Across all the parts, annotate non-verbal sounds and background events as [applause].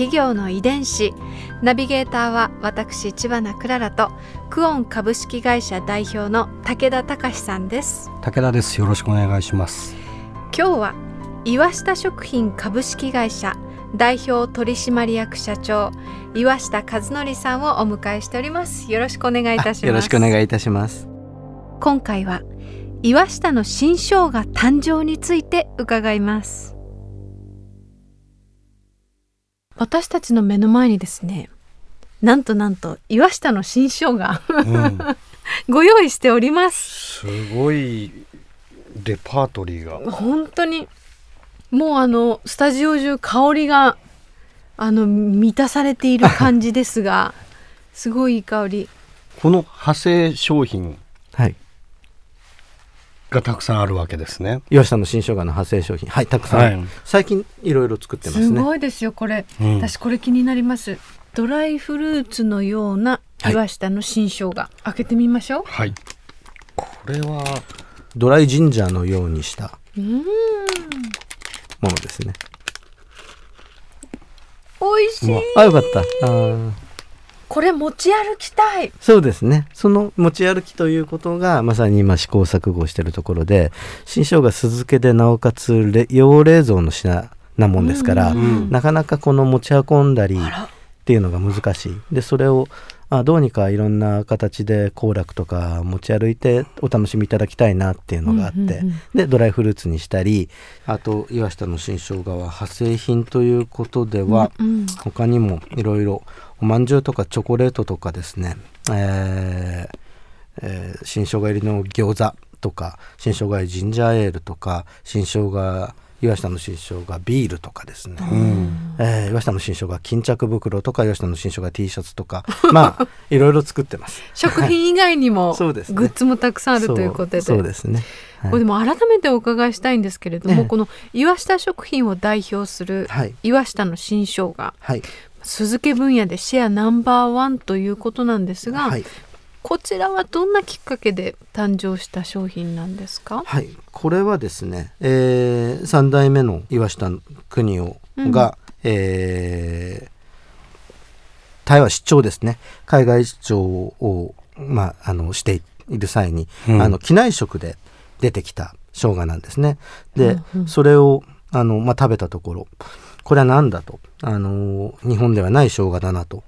企業の遺伝子。ナビゲーターは私千葉なクララとクオン株式会社代表の武田隆さんです。武田です。よろしくお願いします。今日は岩下食品株式会社代表取締役社長岩下和則さんをお迎えしております。よろしくお願いいたします。よろしくお願いいたします。今回は岩下の新生姜誕生について伺います私たちの目の前にですねなんとなんと岩下の新生姜、うん、[laughs] ご用意しております。すごいレパートリーが。本当にもうあのスタジオ中香りがあの満たされている感じですが [laughs] すごいいい香り。この派生商品はいがたくさんあるわけですね。岩下の新生姜の派生商品。はいたくさん、はい。最近いろいろ作ってますすねごいですよこれ、うん。私これ気になります。ドライフルーツのような岩下の新生姜、開けてみましょう。はい。これはドライジンジャーのようにしたうーん。ものですね。美味しい。あよかった。あーこれ持ち歩きたい。そうですね。その持ち歩きということがまさに今試行錯誤しているところで新生姜酢漬けでなおかつれ洋冷蔵の品なもんですから、ん。なかなかこの持ち運んだりっていうのが難しい。でそれをあどうにかいろんな形で行楽とか持ち歩いてお楽しみいただきたいなっていうのがあって、うんうんうん。でドライフルーツにしたりあと岩下の新生姜は派生品ということでは、うん。他にもいろいろおまんじゅうとかチョコレートとかですね、えーえー新生姜入りの餃子とか新生姜入りジンジャーエールとか新生姜岩下の新生姜ビールとかですね、うん。えー岩下の新生姜巾着袋とか岩下の新生姜 T シャツとか。[laughs] まあいろいろ作ってます。食品以外にもそうですね。グッズもたくさんあるということで。そうですね。はい。これでも改めてお伺いしたいんですけれども、ええ。この岩下食品を代表するはい。岩下の新生姜はい。酢漬け分野でシェアナンバーワンということなんですが、はいこちらはどんなきっかけで誕生した商品なんですか？はい、これはですね、えー、3代目の岩下邦夫が、えー台湾出張ですね。海外出張を、まあ、あのしている際に、うん。あの機内食で出てきた生姜なんですね。で、うんうん。それをあの、まあ、食べたところこれは何だとあの日本ではない生姜だなと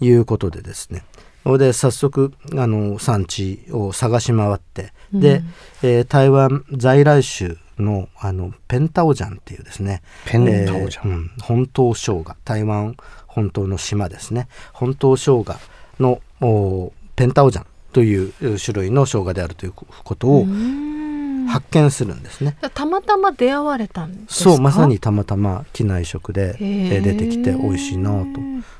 いうことでですねそれで早速あの産地を探し回ってで、うん。えー台湾在来種のあのペンタオジャンっていうですね。ペンタオジャン。えーうん。本島生姜。台湾本島の島ですね。本島生姜のおペンタオジャンという種類の生姜であるということをうん発見するんですね。たまたま出会われたんですか？そうまさにたまたま機内食で、出てきて美味しいなと、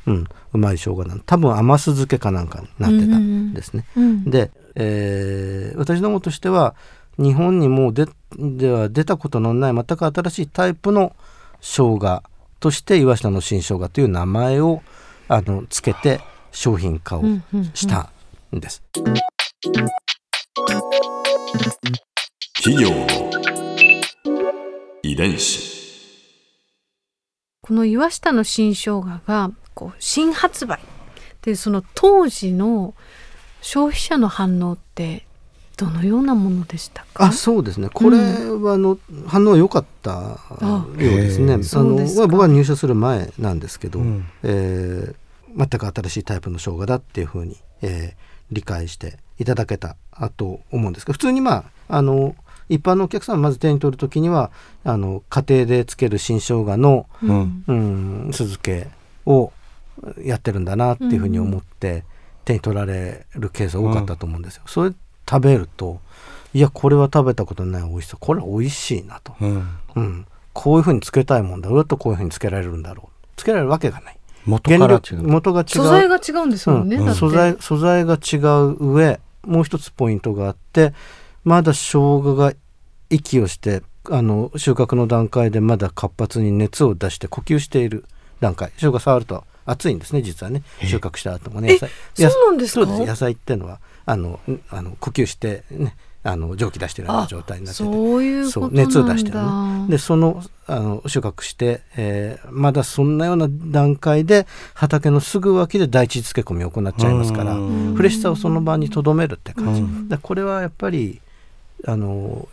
うん、うまい生姜なん多分甘酢漬けかなんかになってたんですね。うんで、えー私どもとしては日本にもうででは出たことのない全く新しいタイプの生姜として岩下の新生姜という名前をあのつけて商品化をうんうんうん。したんです。企業の遺伝子。この岩下の新生姜がこう新発売。っていうその当時の消費者の反応ってどのようなものでしたか？あそうですね。これはあの、反応良かった。ようですねあそうですか。の僕は入社する前なんですけど、うん。えー全く新しいタイプの生姜だっていうふうに、えー理解していただけたと思うんですけど普通にまああの一般のお客さんまず手に取る時にはあの家庭でつける新生姜の、うん。うん、酢漬けをやってるんだなっていうふうに思って手に取られるケースが多かったと思うんですよ。それ食べるといやこれは食べたことない。美味しさこれは美味しいなと、うん。うん、こういうふうにつけたいもんだ。どうやってこういうふうにつけられるんだろう。つけられるわけがない。元から違う。元が違う。素材が違うんですもんね、うん。素材素材が違う上もう一つポイントがあってまだ生姜が息をしてあの収穫の段階でまだ活発に熱を出して呼吸している段階。生姜触ると熱いんですね実はね。収穫した後もねえ野菜。そうなんですか？野菜っていうのはあのんあの呼吸してねあの蒸気出してるような状態になってて。そう熱を出してるね。でそのあの収穫して、えーまだそんなような段階で畑のすぐ脇で第一漬け込みを行っちゃいますからうん。フレッシュさをその場にとどめるって感じ、うん。でこれはやっぱりあの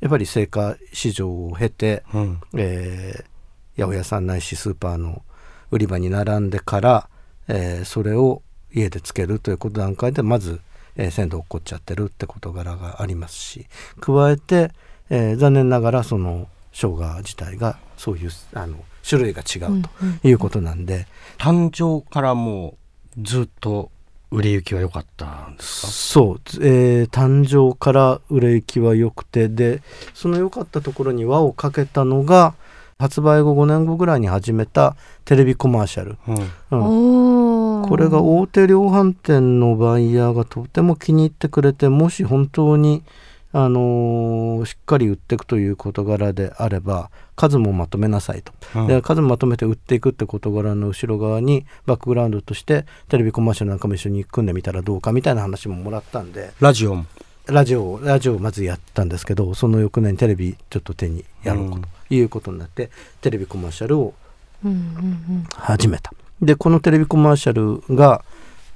やっぱり青果市場を経て、うん。えー八百屋さんないしスーパーの売り場に並んでから、えーそれを家でつけるということ段階でまず、えー鮮度落っこっちゃってるって事柄がありますし加えて、えー残念ながらその生姜自体がそういうあの種類が違うということなんで、誕生からもうずっと売れ行きは良かったんですか？そう、えー誕生から売れ行きは良くてでその良かったところに輪をかけたのが発売後5年後ぐらいに始めたテレビコマーシャル、うん。うん。これが大手量販店のバイヤーがとても気に入ってくれてもし本当に、あのーしっかり売っていくという事柄であれば数もまとめなさいと、うん。で数もまとめて売っていくって事柄の後ろ側にバックグラウンドとしてテレビコマーシャルなんかも一緒に組んでみたらどうかみたいな話ももらったんで。ラジオも。ラジオラジオをまずやったんですけどその翌年テレビちょっと手にやろうかと。いうことになって、テレビコマーシャルをうんうん。始めた。でこのテレビコマーシャルが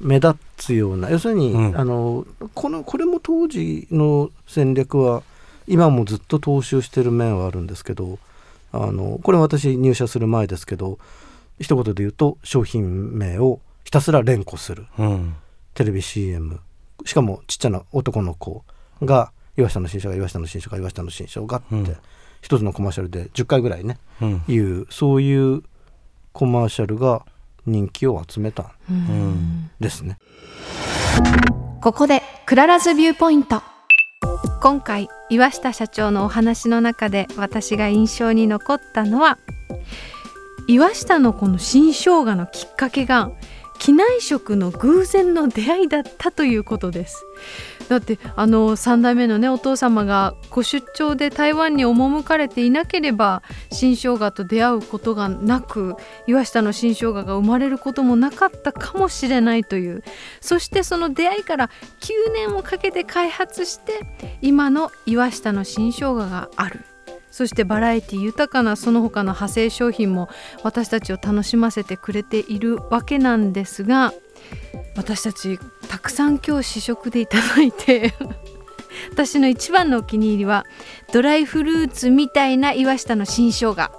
目立つような要するに、うん。あのこのこれも当時の戦略は今もずっと踏襲してる面はあるんですけどあのこれ私入社する前ですけど一言で言うと商品名をひたすら連呼する。うん。テレビ CM しかもちっちゃな男の子が岩下の新生姜岩下の新生姜岩下の新生姜って、うん。一つのコマーシャルで10回ぐらいねうん。いうそういうコマーシャルが人気を集めた。んうん。うん。ですね。ここでクララズビューポイント。今回岩下社長のお話の中で私が印象に残ったのは岩下のこの新生姜のきっかけが機内食の偶然の出会いだったということですだってあの3代目のねお父様がご出張で台湾に赴かれていなければ新生姜と出会うことがなく岩下の新生姜が生まれることもなかったかもしれないという。そしてその出会いから9年をかけて開発して今の岩下の新生姜がある。そしてバラエティ豊かなその他の派生商品も私たちを楽しませてくれているわけなんですが私たちたくさん今日試食でいただいて [laughs] 私の一番のお気に入りはドライフルーツみたいな岩下の新生姜。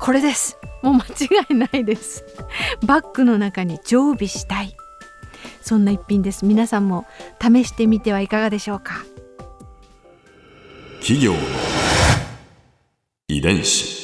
これです。もう間違いないです。[laughs] バッグの中に常備したい。そんな一品です。皆さんも試してみてはいかがでしょうか？企業遺伝子。